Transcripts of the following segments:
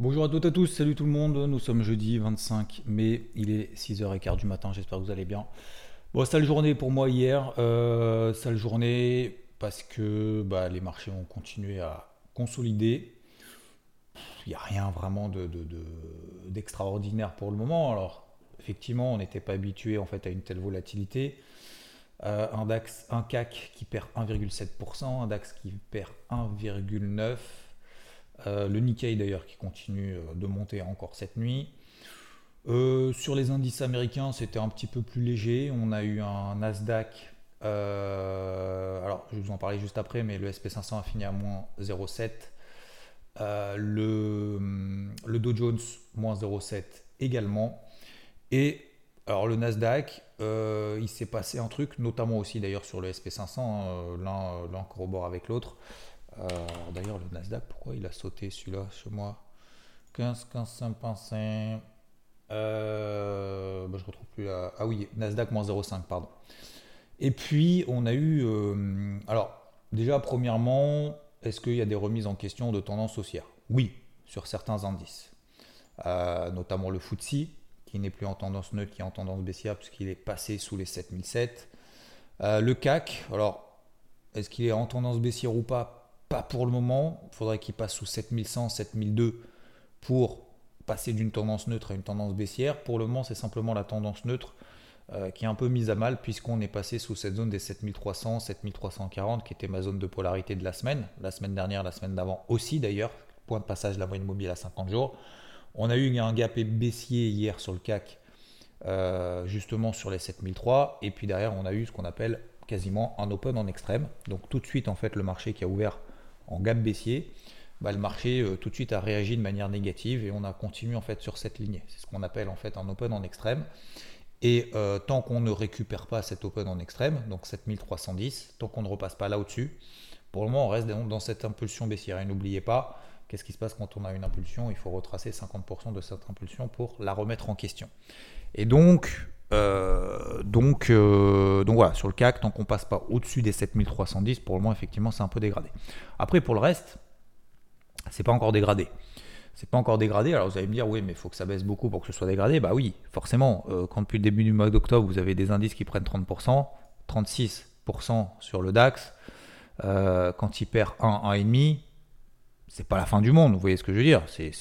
Bonjour à toutes et à tous, salut tout le monde. Nous sommes jeudi 25 mai, il est 6h15 du matin, j'espère que vous allez bien. Bon, sale journée pour moi hier, euh, sale journée parce que bah, les marchés ont continué à consolider. Il n'y a rien vraiment d'extraordinaire de, pour le moment. Alors, effectivement, on n'était pas habitué en fait à une telle volatilité. Euh, un DAX, un CAC qui perd 1,7%, un DAX qui perd 1,9%, euh, le Nikkei d'ailleurs qui continue euh, de monter encore cette nuit. sur les indices américains, c'était un petit peu plus léger. On a eu un Nasdaq, alors je vais vous en parler juste après, mais le SP500 a fini à moins 0,7. le, le Dow Jones, moins 0,7 également. Et alors le Nasdaq, euh, il s'est passé un truc, notamment aussi d'ailleurs sur le SP500, hein, euh, l'un corrobore avec l'autre. Euh, d'ailleurs le Nasdaq, pourquoi il a sauté celui-là chez moi? 15, 15, 5, 5, je retrouve plus la... Ah oui, Nasdaq moins 0,5, pardon. Et puis on a eu... alors déjà premièrement, est-ce qu'il y a des remises en question de tendance haussière? Oui, sur certains indices. notamment le FTSE qui n'est plus en tendance neutre, qui est en tendance baissière, puisqu'il est passé sous les 7007. Euh, le CAC, alors, est-ce qu'il est en tendance baissière ou pas? Pas pour le moment. Il faudrait qu'il passe sous 7100, 7002 pour passer d'une tendance neutre à une tendance baissière. Pour le moment, c'est simplement la tendance neutre euh, qui est un peu mise à mal, puisqu'on est passé sous cette zone des 7300, 7340, qui était ma zone de polarité de la semaine. La semaine dernière, la semaine d'avant aussi d'ailleurs. Point de passage de la moyenne mobile à 50 jours. On a eu un gap baissier hier sur le CAC, euh, justement sur les 7003. Et puis derrière, on a eu ce qu'on appelle quasiment un open en extrême. Donc tout de suite, en fait, le marché qui a ouvert en gap baissier, bah, le marché euh, tout de suite a réagi de manière négative et on a continué en fait sur cette lignée. C'est ce qu'on appelle en fait un open en extrême. Et euh, tant qu'on ne récupère pas cet open en extrême, donc 7310, tant qu'on ne repasse pas là au-dessus, pour le moment on reste dans cette impulsion baissière. Et n'oubliez pas, Qu'est-ce qui se passe quand on a une impulsion? Il faut retracer 50% de cette impulsion pour la remettre en question. Et donc, euh, donc, euh, donc voilà, sur le CAC, tant qu'on passe pas au-dessus des 7310, pour le moment, effectivement, c'est un peu dégradé. Après, pour le reste, c'est pas encore dégradé. C'est pas encore dégradé. Alors vous allez me dire, oui, mais il faut que ça baisse beaucoup pour que ce soit dégradé. Bah oui, forcément. Euh, quand depuis le début du mois d'octobre, vous avez des indices qui prennent 30%, 36% sur le DAX. quand il perd 1, 1,5, c'est pas la fin du monde, vous voyez ce que je veux dire. C'est,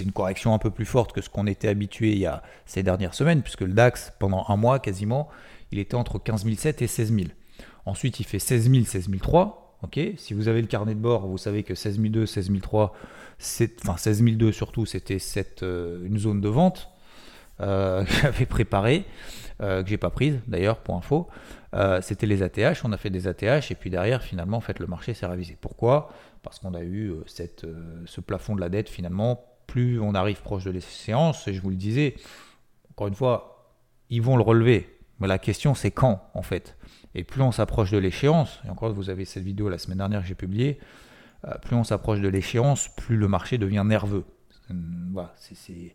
une correction un peu plus forte que ce qu'on était habitué il y a ces dernières semaines, puisque le DAX, pendant un mois quasiment, il était entre 15 007 et 16 000. Ensuite, il fait 16 000, 16 003. ok si vous avez le carnet de bord, vous savez que 16 002, 16 003, enfin 16 002 surtout, c'était euh, une zone de vente euh, que j'avais préparée, euh, que j'ai pas prise d'ailleurs pour info. Euh, c'était les ATH, on a fait des ATH et puis derrière finalement en fait le marché s'est ravisé. Pourquoi? Parce qu'on a eu euh, cette, euh, ce plafond de la dette finalement. Plus on arrive proche de l'échéance, et je vous le disais, encore une fois, ils vont le relever. Mais la question c'est quand en fait? Et plus on s'approche de l'échéance, et encore vous avez cette vidéo la semaine dernière que j'ai publiée, plus on s'approche de l'échéance, plus le marché devient nerveux. Voilà, c'est,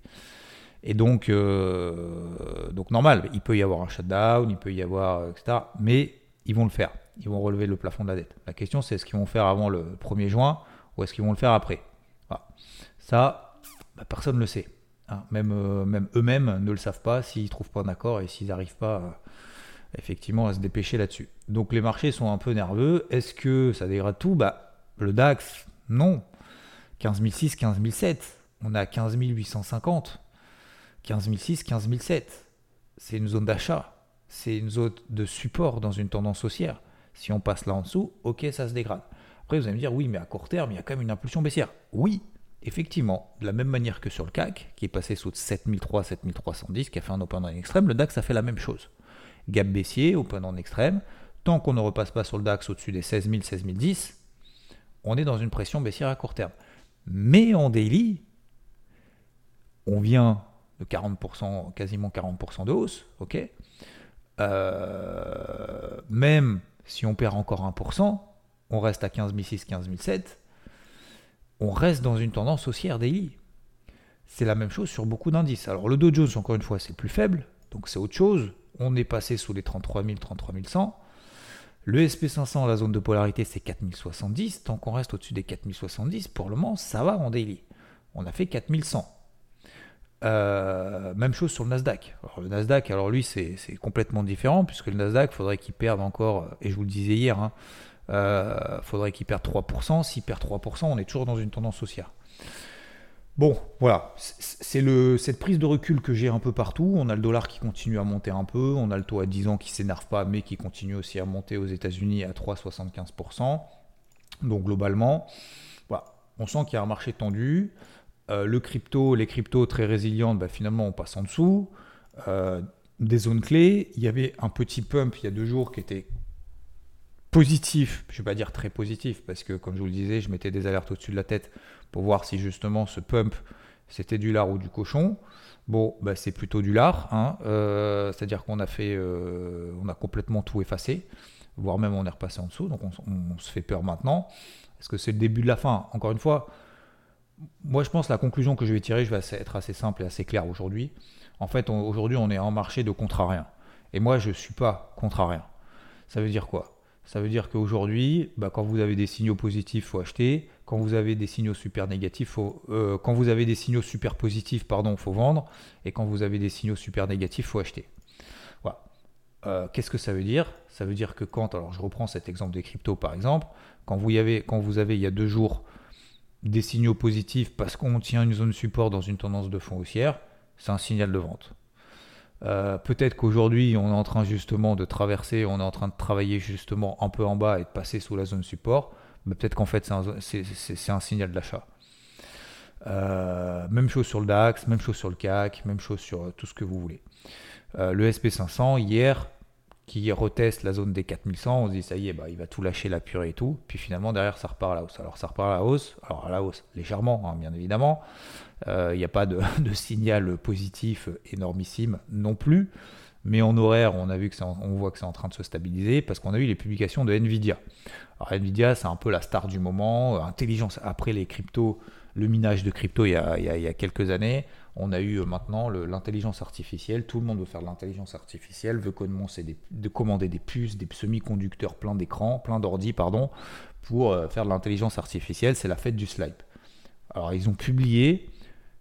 Et donc, donc normal, il peut y avoir un shutdown, il peut y avoir, etc. Mais ils vont le faire ils vont relever le plafond de la dette. La question, c'est est-ce qu'ils vont faire avant le 1er juin ou est-ce qu'ils vont le faire après? Ça, bah, personne ne le sait. Hein. Même, euh, même eux-mêmes ne le savent pas s'ils ne trouvent pas d'accord et s'ils n'arrivent pas euh, effectivement à se dépêcher là-dessus. Donc les marchés sont un peu nerveux. Est-ce que ça dégrade tout? Bah, Le DAX, non. 15 006, 15 007. On a 15 850. 15 006, 15 007. C'est une zone d'achat. C'est une zone de support dans une tendance haussière. Si on passe là en dessous, ok, ça se dégrade. Après, vous allez me dire, oui, mais à court terme, il y a quand même une impulsion baissière. Oui, effectivement, de la même manière que sur le CAC, qui est passé sous 7300, 7310, qui a fait un open en extrême, le DAX a fait la même chose. Gap baissier, open en extrême. Tant qu'on ne repasse pas sur le DAX au-dessus des 16000, 16010, on est dans une pression baissière à court terme. Mais en daily, on vient de 40%, quasiment 40% de hausse, ok euh, Même si on perd encore 1%, on reste à 15 006, 15 007, on reste dans une tendance haussière daily. C'est la même chose sur beaucoup d'indices. Alors le Dow Jones, encore une fois, c'est plus faible, donc c'est autre chose. On est passé sous les 33 000, 33 100. Le SP500, la zone de polarité, c'est 4070. Tant qu'on reste au-dessus des 4070, pour le moment, ça va en daily. on a fait 4100. Euh, même chose sur le Nasdaq. le Nasdaq, alors lui, c'est complètement différent, puisque le Nasdaq, faudrait qu'il perde encore, et je vous le disais hier, il hein, euh, faudrait qu'il perde 3%. S'il perd 3%, on est toujours dans une tendance haussière. Bon, voilà, c'est cette prise de recul que j'ai un peu partout. On a le dollar qui continue à monter un peu, on a le taux à 10 ans qui s'énerve pas, mais qui continue aussi à monter aux États-Unis à 3,75%. Donc globalement, voilà, on sent qu'il y a un marché tendu. Euh, le crypto, les cryptos très résilientes, bah, finalement on passe en dessous. Euh, des zones clés, il y avait un petit pump il y a deux jours qui était positif, je ne vais pas dire très positif, parce que comme je vous le disais, je mettais des alertes au-dessus de la tête pour voir si justement ce pump c'était du lard ou du cochon. Bon, bah, c'est plutôt du lard, hein. euh, c'est-à-dire qu'on a fait, on a complètement tout effacé, voire même on est repassé en dessous, donc on se fait peur maintenant. Est-ce que c'est le début de la fin? Encore une fois, moi, je pense que la conclusion que je vais tirer, je vais être assez simple et assez clair aujourd'hui. En fait, aujourd'hui, on est en marché de rien. Et moi, je ne suis pas rien. Ça veut dire quoi? Ça veut dire qu'aujourd'hui, bah, quand vous avez des signaux positifs, il faut acheter. Quand vous avez des signaux super négatifs, faut, euh, quand vous avez des signaux super positifs, pardon, faut vendre. Et quand vous avez des signaux super négatifs, faut acheter. Euh, qu'est-ce que ça veut dire? Ça veut dire que quand, alors je reprends cet exemple des cryptos par exemple, quand vous, avez, quand vous avez il y a deux jours des signaux positifs parce qu'on tient une zone support dans une tendance de fond haussière, c'est un signal de vente. Euh, peut-être qu'aujourd'hui, on est en train justement de traverser, on est en train de travailler justement un peu en bas et de passer sous la zone support. Mais peut-être qu'en fait, c'est un, signal d'achat. Euh, même chose sur le DAX, même chose sur le CAC, même chose sur tout ce que vous voulez. Euh, le SP500, hier, qui reteste la zone des 4100, on se dit ça y est, bah, il va tout lâcher la purée et tout. Puis finalement, derrière, ça repart à la hausse. Alors ça repart à la hausse, alors à la hausse légèrement, hein, bien évidemment. Euh, il n'y a pas de, signal positif énormissime non plus. Mais en horaire, on, a vu que on voit que c'est en train de se stabiliser parce qu'on a eu les publications de Nvidia. Alors Nvidia, c'est un peu la star du moment. Intelligence, après les cryptos, le minage de crypto il y a, il y a quelques années, on a eu euh, maintenant l'intelligence artificielle. Tout le monde veut faire de l'intelligence artificielle, veut commander des puces, des semi-conducteurs plein d'écrans, plein d'ordi, pardon, pour euh, faire de l'intelligence artificielle. C'est la fête du slide. Alors, ils ont publié,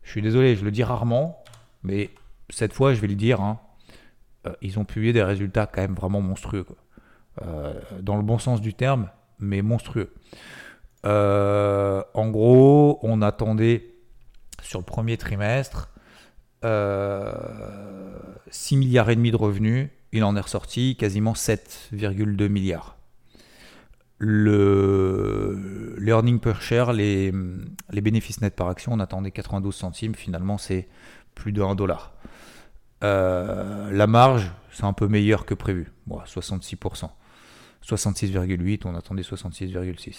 je suis désolé, je le dis rarement, mais cette fois, je vais le dire, hein, euh, ils ont publié des résultats quand même vraiment monstrueux. dans le bon sens du terme, mais monstrueux. en gros, on attendait sur le premier trimestre, 6 euh, milliards et demi de revenus, il en est ressorti quasiment 7,2 milliards. Le earning per share, les, bénéfices nets par action, on attendait 92 centimes, finalement c'est plus de 1 dollar. Euh, la marge, c'est un peu meilleur que prévu, 66%. 66,8, on attendait 66,6.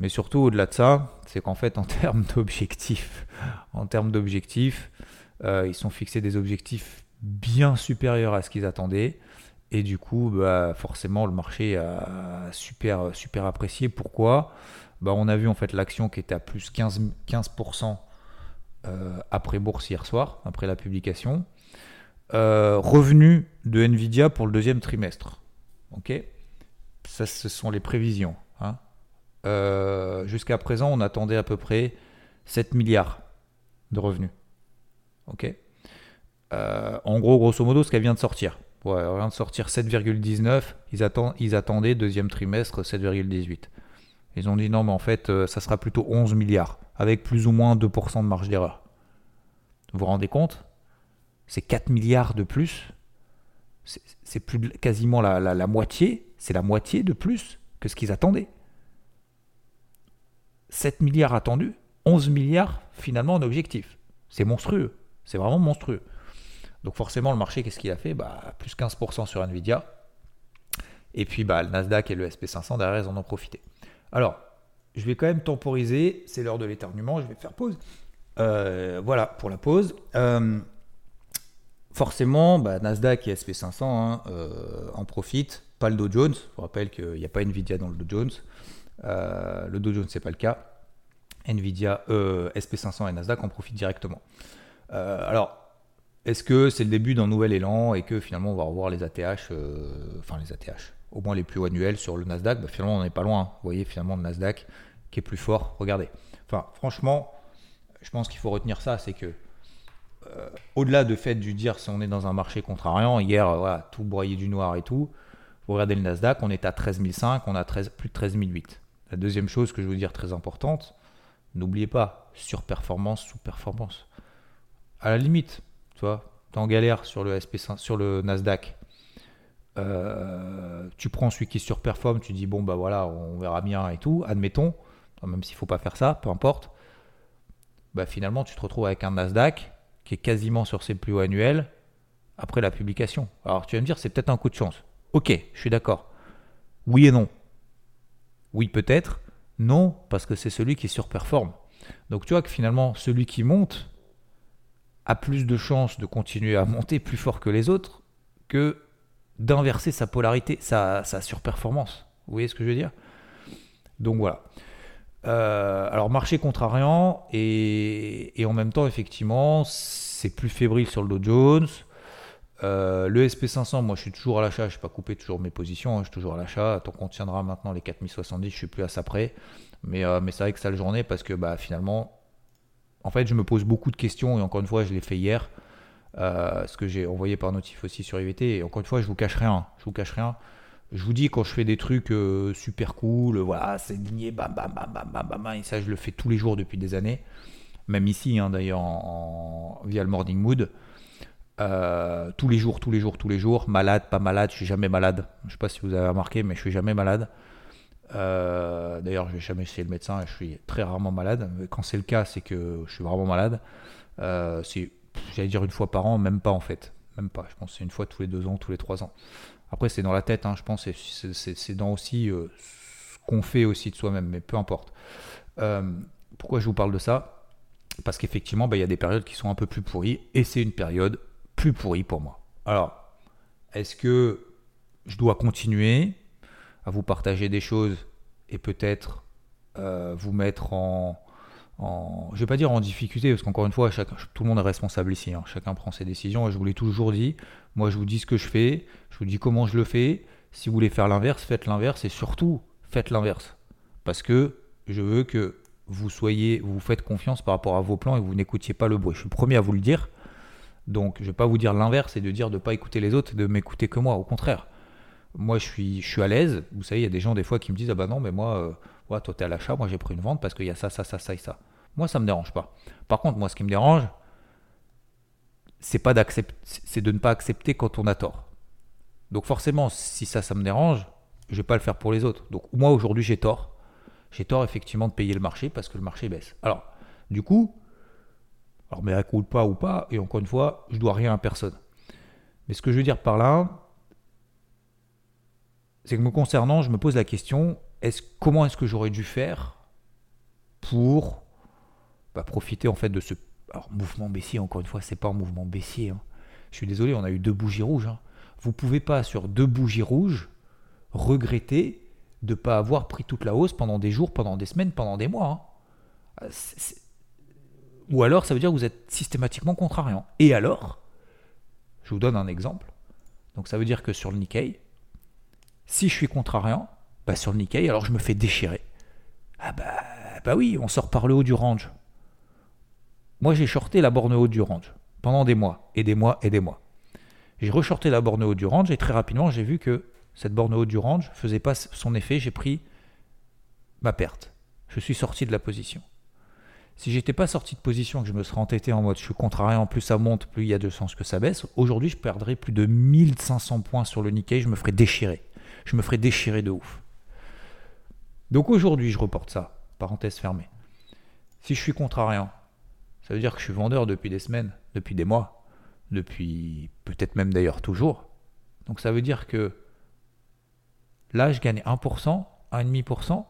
Mais surtout, au-delà de ça, c'est qu'en fait, en termes d'objectifs, en termes d'objectifs, euh, ils sont fixés des objectifs bien supérieurs à ce qu'ils attendaient. Et du coup, bah, forcément, le marché a super, super apprécié. Pourquoi? Bah, On a vu en fait l'action qui était à plus 15%, 15% euh, après bourse hier soir, après la publication. Euh, revenu de Nvidia pour le deuxième trimestre. Ok? Ça, ce sont les prévisions. Hein euh, jusqu'à présent, on attendait à peu près 7 milliards de revenus. Ok? Euh, En gros, grosso modo, ce qu'elle vient de sortir. Ouais, elle vient de sortir 7,19. Ils, ils attendaient deuxième trimestre 7,18. Ils ont dit non, mais en fait, euh, ça sera plutôt 11 milliards, avec plus ou moins 2% de marge d'erreur. Vous vous rendez compte? C'est 4 milliards de plus. C'est plus quasiment la moitié. C'est la moitié de plus que ce qu'ils attendaient. 7 milliards attendus, 11 milliards finalement en objectif. C'est monstrueux. C'est vraiment monstrueux. Donc forcément, le marché, qu'est-ce qu'il a fait? Bah, Plus 15% sur Nvidia. Et puis bah, le Nasdaq et le SP500 derrière, ils en ont profité. Alors, je vais quand même temporiser. C'est l'heure de l'éternuement. Je vais faire pause. Euh, voilà pour la pause. Euh, forcément, bah, Nasdaq et SP500 hein, euh, en profitent. Pas le Dow Jones. Je vous rappelle qu'il n'y a pas Nvidia dans le Dow Jones. Euh, le Dow Jones, c'est pas le cas. Nvidia, euh, SP500 et Nasdaq en profitent directement. Euh, alors, est-ce que c'est le début d'un nouvel élan et que finalement on va revoir les ATH, enfin les ATH, au moins les plus annuels sur le Nasdaq? Bah, Finalement, on n'est pas loin. Vous voyez, finalement, le Nasdaq qui est plus fort. Regardez. Enfin, franchement, je pense qu'il faut retenir ça, c'est que au-delà de fait du dire si on est dans un marché contrariant, hier, tout broyé du noir et tout, vous regardez le Nasdaq, on est à 13 500, on a 13, plus de 13 008. La deuxième chose que je veux dire très importante, n'oubliez pas, surperformance, sous-performance. À la limite, tu vois, tu es en galère sur le, SP5, sur le Nasdaq. Euh, tu prends celui qui surperforme, tu dis bon bah voilà, on verra bien et tout, admettons, même s'il faut pas faire ça, peu importe. Bah finalement tu te retrouves avec un Nasdaq qui est quasiment sur ses plus hauts annuels après la publication. Alors tu vas me dire c'est peut-être un coup de chance. Ok, je suis d'accord. Oui et non. Oui peut-être, non parce que c'est celui qui surperforme. Donc tu vois que finalement celui qui monte a plus de chances de continuer à monter plus fort que les autres que d'inverser sa polarité, sa, surperformance. Vous voyez ce que je veux dire? Donc voilà. Euh, alors marché contrariant et, et, en même temps effectivement c'est plus fébrile sur le Dow Jones. Euh, le SP500, moi je suis toujours à l'achat, je ne suis pas coupé toujours mes positions, hein, je suis toujours à l'achat. Tant qu'on tiendra maintenant les 4070, je suis plus à ça près. Mais, euh, mais c'est vrai que ça le journée parce que bah, finalement, en fait, je me pose beaucoup de questions et encore une fois, je l'ai fait hier. Euh, ce que j'ai envoyé par notif aussi sur IVT. Et encore une fois, je vous cache rien. Je vous cache rien. Je vous dis quand je fais des trucs euh, super cool, voilà, c'est ligné, bam, bam, bam, bam, bam, bam, et ça, je le fais tous les jours depuis des années. Même ici, hein, d'ailleurs, via le Morning Mood. Euh, tous les jours, tous les jours, tous les jours. Malade, pas malade, je suis jamais malade. Je sais pas si vous avez remarqué, mais je suis jamais malade. D'ailleurs, je vais jamais chez le médecin je suis très rarement malade. Quand c'est le cas, c'est que je suis vraiment malade. c'est j'allais dire une fois par an, même pas en fait. Même pas. Je pense c'est une fois tous les deux ans, tous les trois ans. Après, c'est dans la tête, hein, je pense, c'est dans aussi euh, ce qu'on fait aussi de soi-même, mais peu importe. Euh, pourquoi je vous parle de ça? Parce qu'effectivement, bah, il y a des périodes qui sont un peu plus pourries, et c'est une période plus pourrie pour moi. Alors, est-ce que je dois continuer à vous partager des choses et peut-être euh, vous mettre en, en, je vais pas dire en difficulté, parce qu'encore une fois, tout le monde est responsable ici, hein. chacun prend ses décisions, et je vous l'ai toujours dit, moi je vous dis ce que je fais, je vous dis comment je le fais, si vous voulez faire l'inverse, faites l'inverse, et surtout, faites l'inverse. Parce que je veux que vous soyez, vous faites confiance par rapport à vos plans et vous n'écoutiez pas le bruit. Je suis le premier à vous le dire, donc je ne vais pas vous dire l'inverse et de dire de ne pas écouter les autres et de m'écouter que moi, au contraire. Moi je suis, à l'aise, vous savez, il y a des gens des fois qui me disent, ah bah non, mais moi... Euh, toi, tu es à l'achat, moi, j'ai pris une vente parce qu'il y a ça, ça, ça, ça et ça. Moi, ça me dérange pas. Par contre, moi, ce qui me dérange, c'est pas c'est de ne pas accepter quand on a tort. Donc forcément, si ça, ça me dérange, je vais pas le faire pour les autres. Donc moi, aujourd'hui, j'ai tort. J'ai tort, effectivement, de payer le marché parce que le marché baisse. Alors, du coup, alors, mais elle coule pas ou pas, et encore une fois, je dois rien à personne. Mais ce que je veux dire par là, c'est que me concernant, je me pose la question comment est-ce que j'aurais dû faire pour bah, profiter en fait de ce mouvement baissier Encore une fois, c'est pas un mouvement baissier. Hein. Je suis désolé, on a eu deux bougies rouges. Hein. Vous pouvez pas sur deux bougies rouges regretter de ne pas avoir pris toute la hausse pendant des jours, pendant des semaines, pendant des mois. Hein. Ou alors, ça veut dire que vous êtes systématiquement contrariant. Et alors, je vous donne un exemple. Donc, ça veut dire que sur le Nikkei, si je suis contrariant, bah, sur le Nikkei, alors je me fais déchirer. Ah bah, bah oui, on sort par le haut du range. Moi, j'ai shorté la borne haute du range pendant des mois, et des mois, et des mois. J'ai reshorté la borne haute du range, et très rapidement, j'ai vu que cette borne haute du range faisait pas son effet, j'ai pris ma perte. Je suis sorti de la position. Si j'étais pas sorti de position, que je me serais entêté en mode je suis contrarié, en plus ça monte, plus il y a de sens que ça baisse, aujourd'hui je perdrais plus de 1500 points sur le Nikkei, je me ferais déchirer. Je me ferais déchirer de ouf. Donc aujourd'hui, je reporte ça. Parenthèse fermée. Si je suis contrariant, ça veut dire que je suis vendeur depuis des semaines, depuis des mois, depuis peut-être même d'ailleurs toujours. Donc ça veut dire que là, je gagne 1%, 1,5%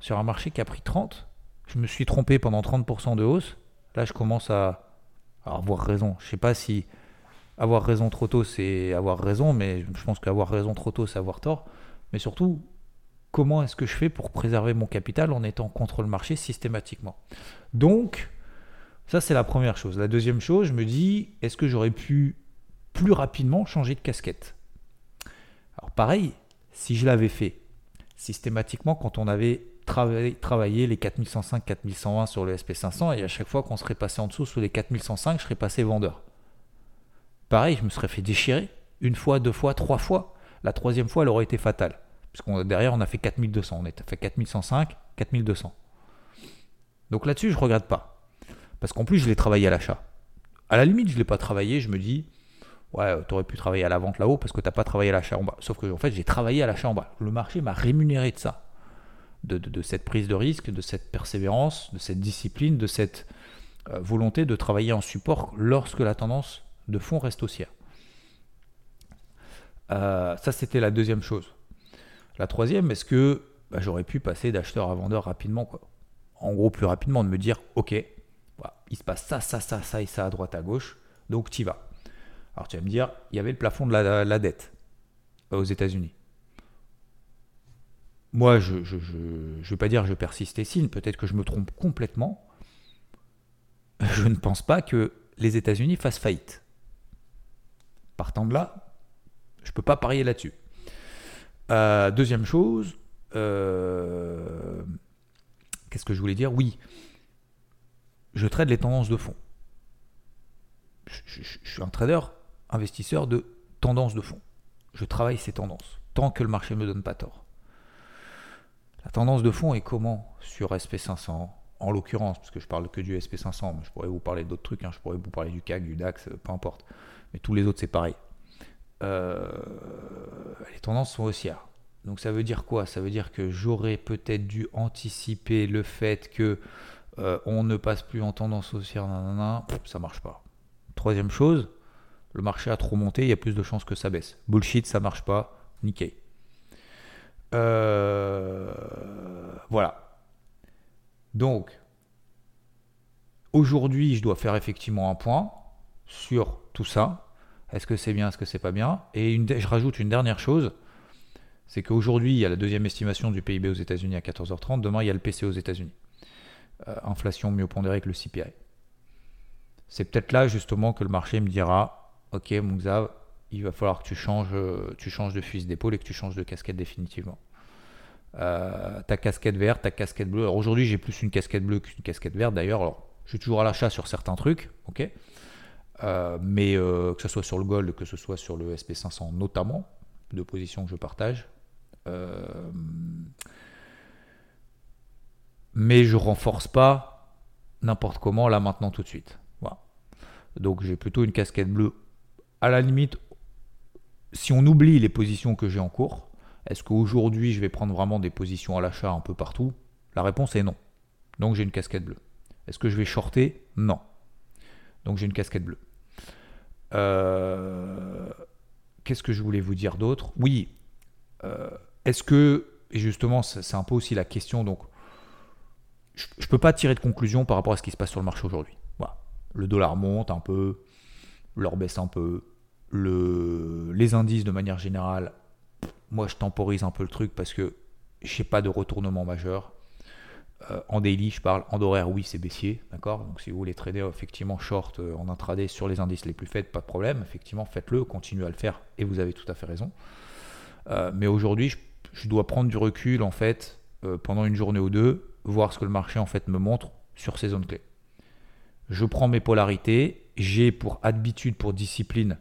sur un marché qui a pris 30. Je me suis trompé pendant 30% de hausse. Là, je commence à, avoir raison. Je ne sais pas si avoir raison trop tôt, c'est avoir raison, mais je pense qu'avoir raison trop tôt, c'est avoir tort. Mais surtout, comment est-ce que je fais pour préserver mon capital en étant contre le marché systématiquement? Donc, ça c'est la première chose. La deuxième chose, je me dis, est-ce que j'aurais pu plus rapidement changer de casquette? Alors pareil, si je l'avais fait systématiquement quand on avait travailler, travailler les 4105, 4120 sur le SP500 et à chaque fois qu'on serait passé en dessous sous les 4105, je serais passé vendeur. Pareil, je me serais fait déchirer une fois, deux fois, trois fois. La troisième fois, elle aurait été fatale. Parce derrière, on a fait 4200. On a fait 4105, 4200. Donc là-dessus, je ne regrette pas. Parce qu'en plus, je l'ai travaillé à l'achat. À la limite, je ne l'ai pas travaillé. Je me dis, ouais, tu aurais pu travailler à la vente là-haut parce que tu n'as pas travaillé à l'achat en bas. Sauf que, en fait, j'ai travaillé à l'achat en bas. Le marché m'a rémunéré de ça. De, cette prise de risque, de cette persévérance, de cette discipline, de cette euh, volonté de travailler en support lorsque la tendance de fond reste haussière. Euh, ça, c'était la deuxième chose. La troisième, est-ce que bah, j'aurais pu passer d'acheteur à vendeur rapidement quoi En gros, plus rapidement, de me dire, ok, il se passe ça, ça, ça, ça et ça à droite, à gauche, donc tu y vas. Alors tu vas me dire, il y avait le plafond de la, dette euh, aux États-Unis. Moi, je ne vais pas dire je persiste et signe, peut-être que je me trompe complètement. Je ne pense pas que les États-Unis fassent faillite. Partant de là, je ne peux pas parier là-dessus. Euh, deuxième chose, euh, qu'est-ce que je voulais dire? Oui, je trade les tendances de fond. Je, suis un trader, investisseur de tendances de fond. Je travaille ces tendances, tant que le marché ne me donne pas tort. La tendance de fond est comment sur SP500 En l'occurrence, parce que je parle que du SP500, mais je pourrais vous parler d'autres trucs, hein. je pourrais vous parler du CAC, du DAX, peu importe. Mais tous les autres, c'est pareil. Euh, les tendances sont haussières. Donc ça veut dire quoi? Ça veut dire que j'aurais peut-être dû anticiper le fait que euh, on ne passe plus en tendance haussière, nanana, ça marche pas. Troisième chose, le marché a trop monté, il y a plus de chances que ça baisse. Bullshit, ça marche pas, nickel. Euh, voilà. Donc, aujourd'hui, je dois faire effectivement un point sur tout ça. Est-ce que c'est bien, est-ce que c'est pas bien? Et je rajoute une dernière chose, c'est qu'aujourd'hui, il y a la deuxième estimation du PIB aux États-Unis à 14h30, demain, il y a le PC aux États-Unis. Euh, inflation mieux pondérée que le CPI. C'est peut-être là justement que le marché me dira, ok mon il va falloir que tu changes, euh, tu changes de fusil d'épaule et que tu changes de casquette définitivement. Euh, ta casquette verte, ta casquette bleue. Alors aujourd'hui, j'ai plus une casquette bleue qu'une casquette verte d'ailleurs. Alors, je suis toujours à l'achat sur certains trucs, ok. Euh, mais que ce soit sur le Gold, que ce soit sur le SP500 notamment, deux positions que je partage. Mais je renforce pas n'importe comment là maintenant tout de suite. Voilà. Donc j'ai plutôt une casquette bleue. À la limite, si on oublie les positions que j'ai en cours, est-ce qu'aujourd'hui je vais prendre vraiment des positions à l'achat un peu partout? La réponse est non. Donc j'ai une casquette bleue. Est-ce que je vais shorter? Non. Donc j'ai une casquette bleue. Euh, qu'est-ce que je voulais vous dire d'autre? Oui. Euh, est-ce que, et justement, c'est un peu aussi la question, donc, je ne peux pas tirer de conclusion par rapport à ce qui se passe sur le marché aujourd'hui. Voilà. Le dollar monte un peu, l'or baisse un peu, le, les indices de manière générale, moi je temporise un peu le truc parce que je n'ai pas de retournement majeur. Euh, en daily, je parle. En horaire, oui, c'est baissier. Donc, si vous voulez trader effectivement short euh, en intraday sur les indices les plus faibles, pas de problème. Effectivement, faites-le, continuez à le faire et vous avez tout à fait raison. Euh, mais aujourd'hui, je, dois prendre du recul en fait pendant une journée ou deux, voir ce que le marché en fait me montre sur ces zones clés. Je prends mes polarités. J'ai pour habitude, pour discipline,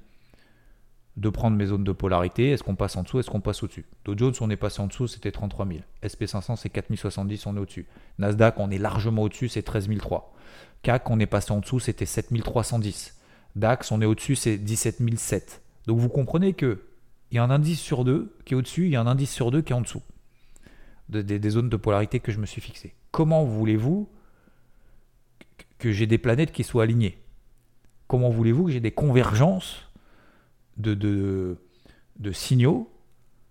de prendre mes zones de polarité. Est-ce qu'on passe en dessous Est-ce qu'on passe au-dessus? Dow Jones, on est passé en dessous, c'était 33 000. SP500, c'est 4070, on est au-dessus. Nasdaq, on est largement au-dessus, c'est 13 003. CAC, on est passé en dessous, c'était 7310. DAX, on est au-dessus, c'est 17 007. Donc vous comprenez que il y a un indice sur deux qui est au-dessus, il y a un indice sur deux qui est en dessous des zones de polarité que je me suis fixé. Comment voulez-vous que j'ai des planètes qui soient alignées? Comment voulez-vous que j'ai des convergences de, de, signaux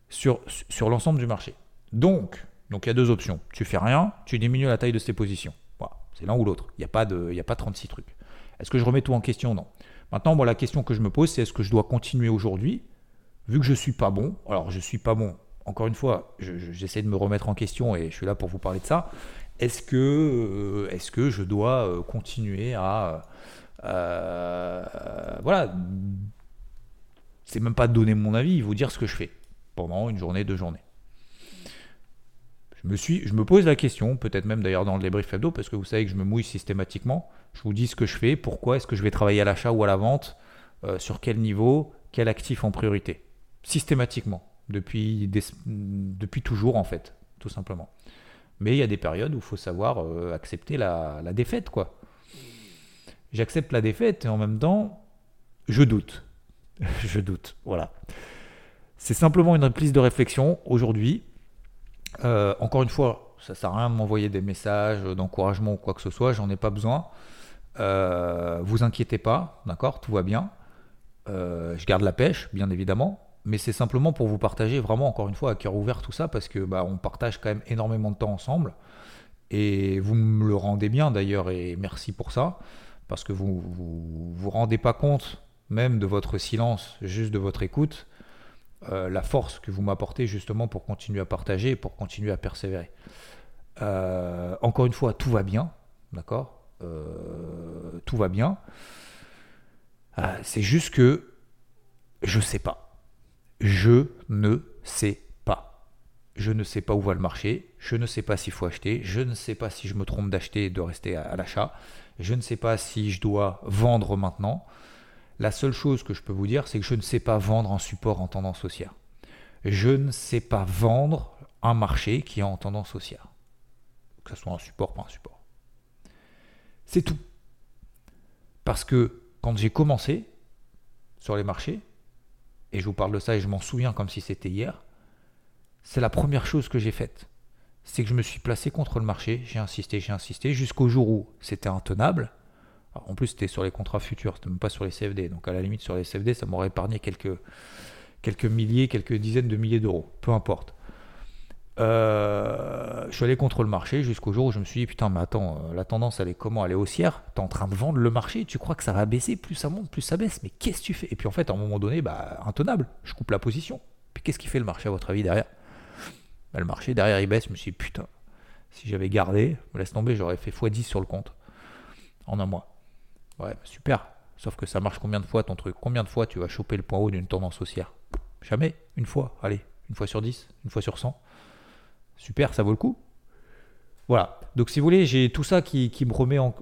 sur, sur l'ensemble du marché. Donc, donc il y a deux options. Tu fais rien, tu diminues la taille de ces positions. Voilà, c'est l'un ou l'autre. Il n'y a, pas a pas 36 trucs. Est-ce que je remets tout en question? Non. Maintenant, bon, la question que je me pose, c'est est-ce que je dois continuer aujourd'hui Vu que je ne suis pas bon, alors je ne suis pas bon, encore une fois, j'essaie de me remettre en question et je suis là pour vous parler de ça. Est-ce que, euh, que je dois euh, continuer à euh, voilà, c'est même pas donner mon avis, vous dire ce que je fais pendant une journée, deux journées. Je me, suis, je me pose la question, peut-être même d'ailleurs dans le débrief hebdo, parce que vous savez que je me mouille systématiquement. Je vous dis ce que je fais, pourquoi est-ce que je vais travailler à l'achat ou à la vente, euh, sur quel niveau, quel actif en priorité? Systématiquement, depuis, depuis toujours en fait, tout simplement. Mais il y a des périodes où il faut savoir euh, accepter la, la défaite, quoi. J'accepte la défaite et en même temps, je doute. je doute, voilà. C'est simplement une prise de réflexion aujourd'hui. Euh, encore une fois, ça sert à rien de m'envoyer des messages d'encouragement ou quoi que ce soit, j'en ai pas besoin. Euh, vous inquiétez pas, d'accord, tout va bien. Euh, je garde la pêche, bien évidemment, mais c'est simplement pour vous partager vraiment, encore une fois, à cœur ouvert tout ça, parce que bah, on partage quand même énormément de temps ensemble, et vous me le rendez bien d'ailleurs, et merci pour ça, parce que vous vous, vous rendez pas compte même de votre silence, juste de votre écoute, euh, la force que vous m'apportez justement pour continuer à partager pour continuer à persévérer. Euh, encore une fois, tout va bien, d'accord? Euh, Tout va bien. c'est juste que je ne sais pas. Je ne sais pas. Je ne sais pas où va le marché. Je ne sais pas s'il faut acheter. Je ne sais pas si je me trompe d'acheter et de rester à l'achat. Je ne sais pas si je dois vendre maintenant. La seule chose que je peux vous dire, c'est que je ne sais pas vendre un support en tendance haussière. Je ne sais pas vendre un marché qui est en tendance haussière. Que ce soit un support, pas un support. C'est tout. Parce que quand j'ai commencé sur les marchés, et je vous parle de ça et je m'en souviens comme si c'était hier, c'est la première chose que j'ai faite. C'est que je me suis placé contre le marché, j'ai insisté, j'ai insisté, jusqu'au jour où c'était intenable, en plus, c'était sur les contrats futurs, c'était même pas sur les CFD. Donc à la limite, sur les CFD, ça m'aurait épargné quelques, milliers, quelques dizaines de milliers d'euros. Peu importe. Euh, je suis allé contre le marché jusqu'au jour où je me suis dit putain mais attends euh, la tendance elle est comment? Elle est haussière? T'es en train de vendre le marché? Tu crois que ça va baisser? Plus ça monte plus ça baisse. Mais qu'est-ce que tu fais? Et puis en fait à un moment donné bah intenable. Je coupe la position. Puis qu'est-ce qui fait le marché à votre avis derrière? Bah, le marché derrière il baisse. Je me suis dit putain si j'avais gardé me laisse tomber j'aurais fait x10 sur le compte en un mois Ouais, super. Sauf que ça marche combien de fois ton truc? Combien de fois tu vas choper le point haut d'une tendance haussière? Jamais. Une fois. Allez, une fois sur 10, une fois sur 100. Super, ça vaut le coup. Voilà. Donc si vous voulez, j'ai tout ça qui, me remet en,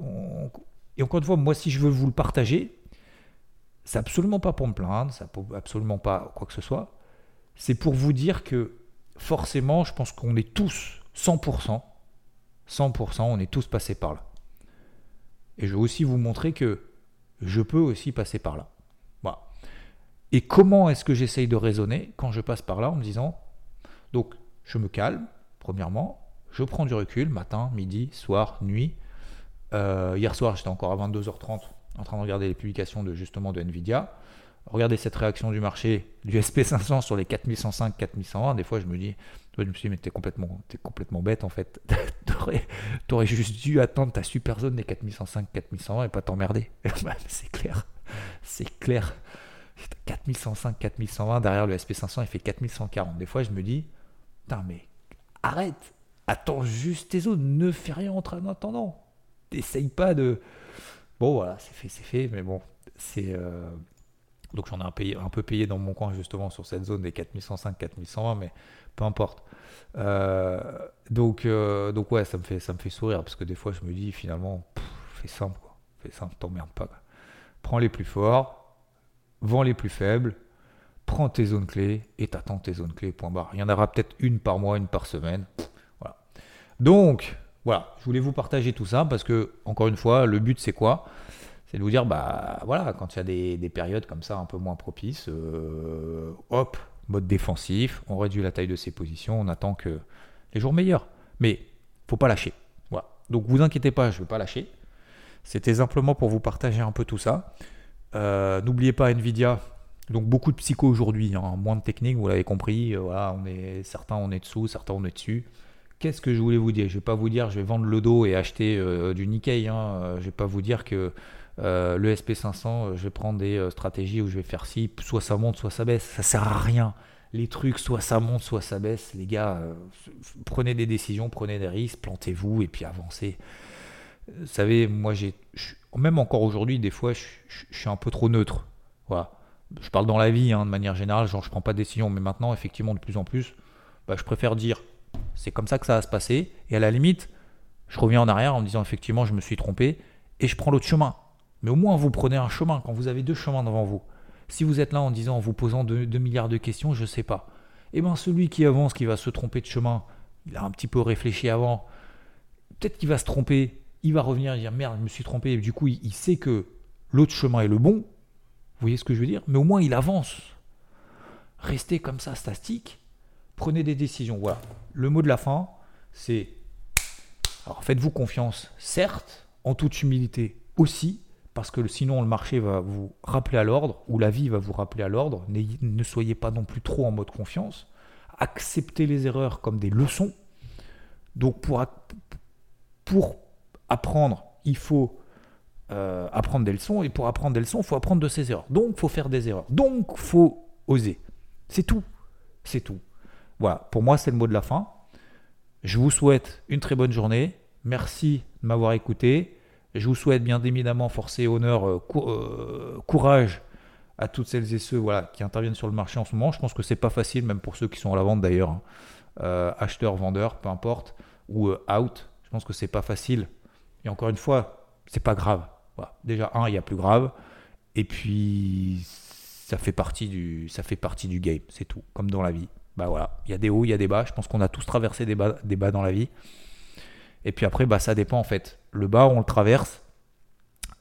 Et encore une fois, moi, si je veux vous le partager, c'est absolument pas pour me plaindre, c'est absolument pas quoi que ce soit. C'est pour vous dire que forcément, je pense qu'on est tous 100%, 100%, on est tous passés par là. Et je vais aussi vous montrer que je peux aussi passer par là. Et comment est-ce que j'essaye de raisonner quand je passe par là en me disant, donc je me calme, premièrement, je prends du recul, matin, midi, soir, nuit. Euh, hier soir, j'étais encore à 22h30 en train de regarder les publications de justement de Nvidia. Regardez cette réaction du marché du SP500 sur les 4105, 4120. Des fois, je me dis, je me suis dit, t'es complètement, es complètement bête en fait. t'aurais, aurais juste dû attendre ta super zone des 4105, 4120 et pas t'emmerder. Bah, c'est clair. C'est clair. 4105, 4120, derrière le SP500, il fait 4140. Des fois, je me dis, putain, mais arrête. Attends juste tes zones. Ne fais rien en attendant. T'essayes pas de. Bon, voilà, c'est fait, c'est fait. Mais bon, c'est. Euh, donc j'en ai un, peu payé dans mon coin justement sur cette zone des 4105, 4120, mais peu importe. Euh, donc, euh, donc ouais, ça me, fait, ça me fait sourire parce que des fois je me dis finalement, fais simple, quoi. fais simple, t'emmerdes pas. Prends les plus forts, vends les plus faibles, prends tes zones clés et t'attends tes zones clés, point barre. Il y en aura peut-être une par mois, une par semaine. Voilà. Donc, voilà, je voulais vous partager tout ça parce que, encore une fois, le but c'est quoi? C'est de vous dire, bah voilà, quand il y a des, périodes comme ça un peu moins propices, euh, hop, mode défensif, on réduit la taille de ses positions, on attend que les jours meilleurs. Mais faut pas lâcher. Voilà. Donc vous inquiétez pas, je ne vais pas lâcher. C'était simplement pour vous partager un peu tout ça. Euh, n'oubliez pas Nvidia. Donc beaucoup de psycho aujourd'hui, hein, moins de technique, vous l'avez compris. Euh, voilà, on est certains on est dessous, certains on est dessus. Qu'est-ce que je voulais vous dire? Je vais pas vous dire je vais vendre le dos et acheter du Nikkei. Hein. Je vais pas vous dire que euh, le SP500, euh, je vais prendre des euh, stratégies où je vais faire ci, soit ça monte, soit ça baisse. Ça sert à rien. Les trucs, soit ça monte, soit ça baisse. Les gars, prenez des décisions, prenez des risques, plantez-vous et puis avancez. Vous savez, moi, j'ai, même encore aujourd'hui, des fois, je, suis un peu trop neutre. Voilà. Je parle dans la vie, hein, de manière générale, genre je prends pas de décision, mais maintenant, effectivement, de plus en plus, bah, je préfère dire C'est comme ça que ça va se passer. Et à la limite, je reviens en arrière en me disant effectivement, je me suis trompé et je prends l'autre chemin. Mais au moins, vous prenez un chemin quand vous avez deux chemins devant vous. Si vous êtes là en disant, en vous posant 2 milliards de questions, je ne sais pas. Eh bien, celui qui avance, qui va se tromper de chemin, il a un petit peu réfléchi avant. Peut-être qu'il va se tromper. Il va revenir et dire merde, je me suis trompé. Et du coup, il, sait que l'autre chemin est le bon. Vous voyez ce que je veux dire? Mais au moins, il avance. Restez comme ça, statique. Prenez des décisions. Voilà. Le mot de la fin, c'est alors faites-vous confiance, certes, en toute humilité aussi, parce que sinon le marché va vous rappeler à l'ordre, ou la vie va vous rappeler à l'ordre. Ne soyez pas non plus trop en mode confiance. Acceptez les erreurs comme des leçons. Donc pour, apprendre, il faut euh, apprendre des leçons, et pour apprendre des leçons, il faut apprendre de ses erreurs. Donc il faut faire des erreurs. Donc il faut oser. C'est tout. C'est tout. Voilà, pour moi c'est le mot de la fin. Je vous souhaite une très bonne journée. Merci de m'avoir écouté. Je vous souhaite bien évidemment force et honneur, euh, euh, courage à toutes celles et ceux voilà, qui interviennent sur le marché en ce moment. Je pense que c'est pas facile, même pour ceux qui sont à la vente d'ailleurs, hein. euh, acheteurs, vendeurs, peu importe, ou out. Je pense que c'est pas facile. Et encore une fois, c'est pas grave. Déjà, un, il y a plus grave. Et puis, ça fait partie du, ça fait partie du game. C'est tout, comme dans la vie. Bah voilà, il y a des hauts, il y a des bas. Je pense qu'on a tous traversé des bas dans la vie. Et puis après, bah, ça dépend en fait. Le bas, on le traverse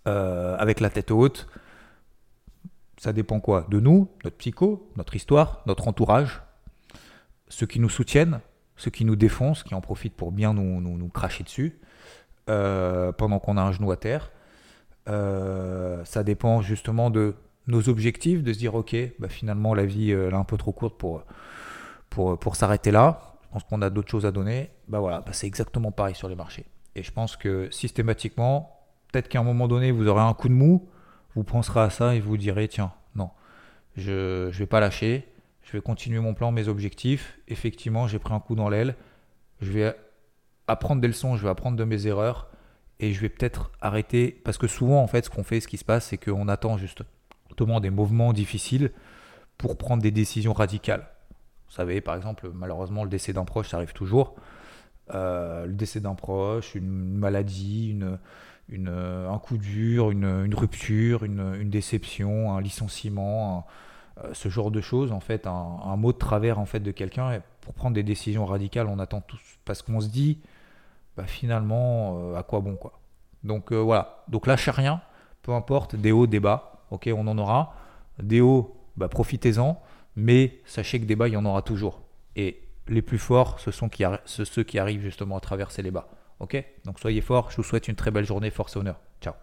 euh, avec la tête haute. Ça dépend quoi? De nous, notre psycho, notre histoire, notre entourage, ceux qui nous soutiennent, ceux qui nous défoncent, qui en profitent pour bien nous, cracher dessus, euh, pendant qu'on a un genou à terre. Euh, ça dépend justement de nos objectifs, de se dire ok, bah finalement la vie elle est un peu trop courte pour, pour, pour s'arrêter là pense qu'on a d'autres choses à donner, bah voilà, bah c'est exactement pareil sur les marchés. Et je pense que systématiquement, peut-être qu'à un moment donné, vous aurez un coup de mou, vous penserez à ça et vous direz, tiens, non, je ne vais pas lâcher, je vais continuer mon plan, mes objectifs. Effectivement, j'ai pris un coup dans l'aile, je vais apprendre des leçons, je vais apprendre de mes erreurs et je vais peut-être arrêter, parce que souvent, en fait, ce qu'on fait, ce qui se passe, c'est qu'on attend justement des mouvements difficiles pour prendre des décisions radicales. Vous savez, par exemple, malheureusement, le décès d'un proche, ça arrive toujours. Euh, le décès d'un proche, une maladie, une, une, un coup dur, une, rupture, une, déception, un licenciement, euh, ce genre de choses, en fait, un, mot de travers en fait de quelqu'un. Pour prendre des décisions radicales, on attend tous parce qu'on se dit, bah, finalement, euh, à quoi bon quoi. Donc voilà. Donc lâchez rien, peu importe, des hauts, des bas. Ok, on en aura. Des hauts, bah, profitez-en mais sachez que des bas, il y en aura toujours. Et les plus forts, ce sont ceux qui arrivent justement à traverser les bas. Ok? Donc soyez forts, je vous souhaite une très belle journée, force et honneur. Ciao